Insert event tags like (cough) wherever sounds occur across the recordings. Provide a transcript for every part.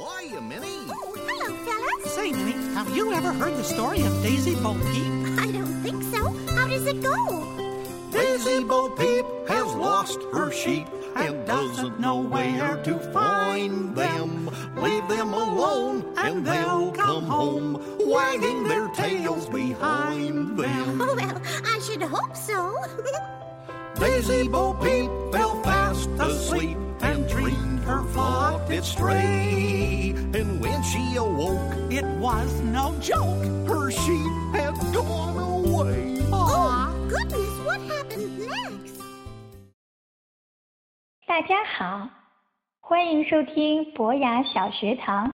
Hiya, Minnie. Oh, hello, fellas. Say, Minnie, have you ever heard the story of Daisy Bo Peep? I don't think so. How does it go? Daisy Bo Peep has lost her sheep and doesn't know where to find them. Leave them alone and they'll come home, wagging their tails behind them. Oh, well, I should hope so. (laughs) Daisy Bo Peep fell fast asleep and dreamed her flock did stray. And when she awoke, It was no joke. her sheep had gone away. oh, goodness, what happened next? 大家好，欢迎收听博雅小学堂，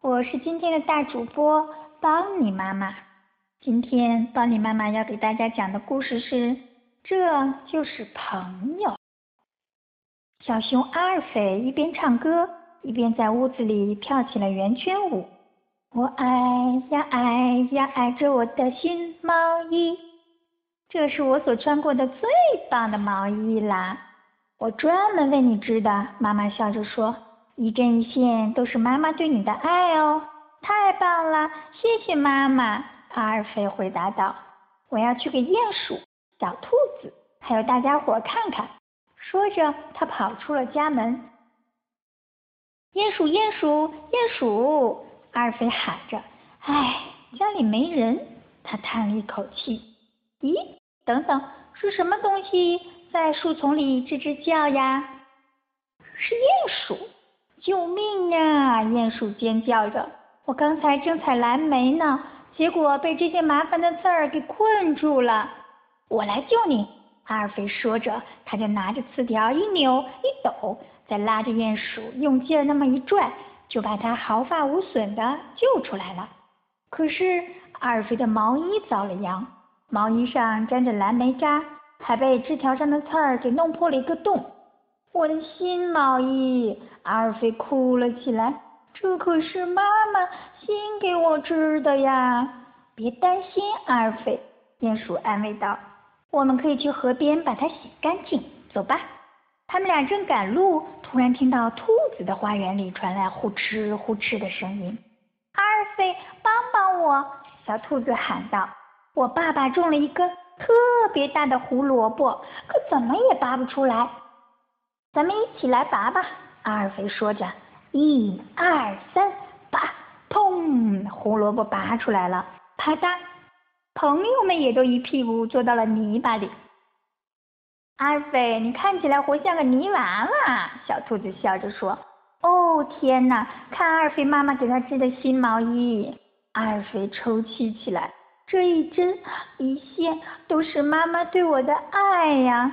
我是今天的大主播邦尼妈妈。今天邦尼妈妈要给大家讲的故事是《这就是朋友》。小熊阿尔斐一边唱歌，一边在屋子里跳起了圆圈舞。我爱呀爱呀爱着我的新毛衣，这是我所穿过的最棒的毛衣啦！我专门为你织的。妈妈笑着说：“一针一线都是妈妈对你的爱哦，太棒了，谢谢妈妈。”阿尔菲回答道：“我要去给鼹鼠、小兔子还有大家伙看看。”说着，他跑出了家门。鼠，鼹鼠，鼹鼠！阿尔菲喊着：“唉，家里没人。”他叹了一口气。咦，等等，是什么东西在树丛里吱吱叫呀？是鼹鼠！救命啊！鼹鼠尖叫着：“我刚才正采蓝莓呢，结果被这些麻烦的刺儿给困住了。我来救你！”阿尔菲说着，他就拿着刺条一扭一抖，再拉着鼹鼠用劲儿那么一拽，就把它毫发无损的救出来了。可是阿尔菲的毛衣遭了殃，毛衣上沾着蓝莓渣，还被枝条上的刺儿给弄破了一个洞。我的新毛衣！阿尔菲哭了起来。这可是妈妈新给我织的呀！别担心，阿尔菲，鼹鼠安慰道。我们可以去河边把它洗干净。走吧。他们俩正赶路，突然听到兔子的花园里传来呼哧呼哧的声音。阿尔菲，帮帮我！小兔子喊道：“我爸爸种了一根特别大的胡萝卜，可怎么也拔不出来。”咱们一起来拔吧。阿尔菲说着，一二三，拔！砰！胡萝卜拔出来了，啪嗒！朋友们也都一屁股坐到了泥巴里。阿尔菲，你看起来活像个泥娃娃。小兔子笑着说：“哦，天哪！看阿尔菲妈妈给他织的新毛衣。”阿尔菲抽泣起来：“这一针一线都是妈妈对我的爱呀！”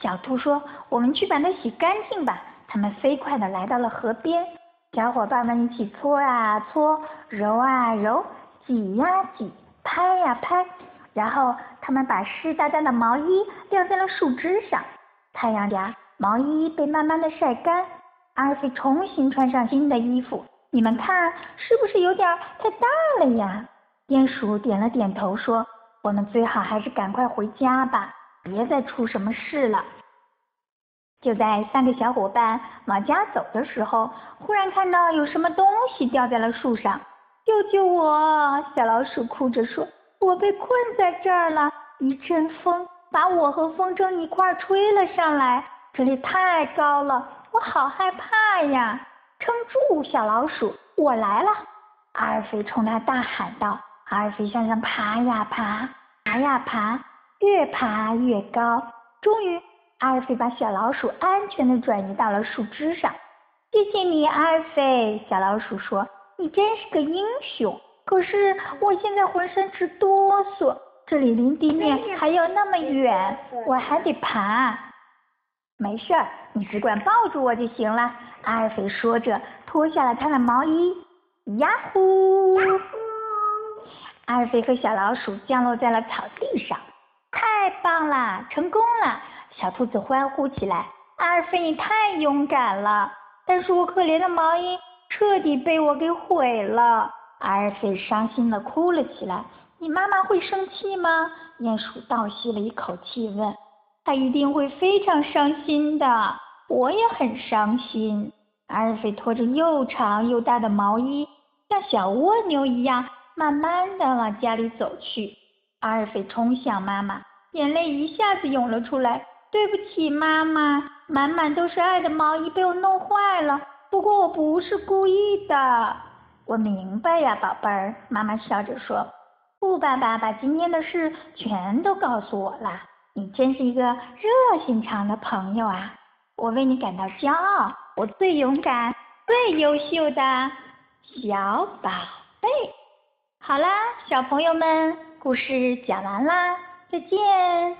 小兔说：“我们去把它洗干净吧。”他们飞快地来到了河边，小伙伴们一起搓啊搓，揉啊揉，挤呀挤，拍呀拍，然后他们把湿哒哒的毛衣晾在了树枝上。太阳下，毛衣被慢慢的晒干。阿尔菲重新穿上新的衣服，你们看，是不是有点太大了呀？鼹鼠点了点头说：“我们最好还是赶快回家吧，别再出什么事了。”就在三个小伙伴往家走的时候，忽然看到有什么东西掉在了树上。救救我！小老鼠哭着说：“我被困在这儿了，一阵风把我和风筝一块吹了上来，这里太高了，我好害怕呀！”撑住，小老鼠，我来了！阿尔菲冲他大喊道。阿尔菲向上爬呀爬，爬呀爬，越爬越高，终于。阿尔菲把小老鼠安全的转移到了树枝上。谢谢你，阿尔菲。小老鼠说：“你真是个英雄。”可是我现在浑身直哆嗦，这里离地面还有那么远，我还得爬。没事儿，你只管抱住我就行了。阿尔菲说着，脱下了他的毛衣。呀呼！阿尔菲和小老鼠降落在了草地上。太棒了，成功了！小兔子欢呼起来：“阿尔菲，你太勇敢了！但是我可怜的毛衣彻底被我给毁了。”阿尔菲伤心的哭了起来。“你妈妈会生气吗？”鼹鼠倒吸了一口气问。“她一定会非常伤心的。我也很伤心。”阿尔菲拖着又长又大的毛衣，像小蜗牛一样，慢慢的往家里走去。阿尔菲冲向妈妈，眼泪一下子涌了出来。对不起，妈妈，满满都是爱的毛衣被我弄坏了。不过我不是故意的。我明白呀，宝贝儿。妈妈笑着说：“兔爸爸把今天的事全都告诉我了。你真是一个热心肠的朋友啊！我为你感到骄傲。我最勇敢、最优秀的小宝贝。”好啦，小朋友们，故事讲完啦，再见。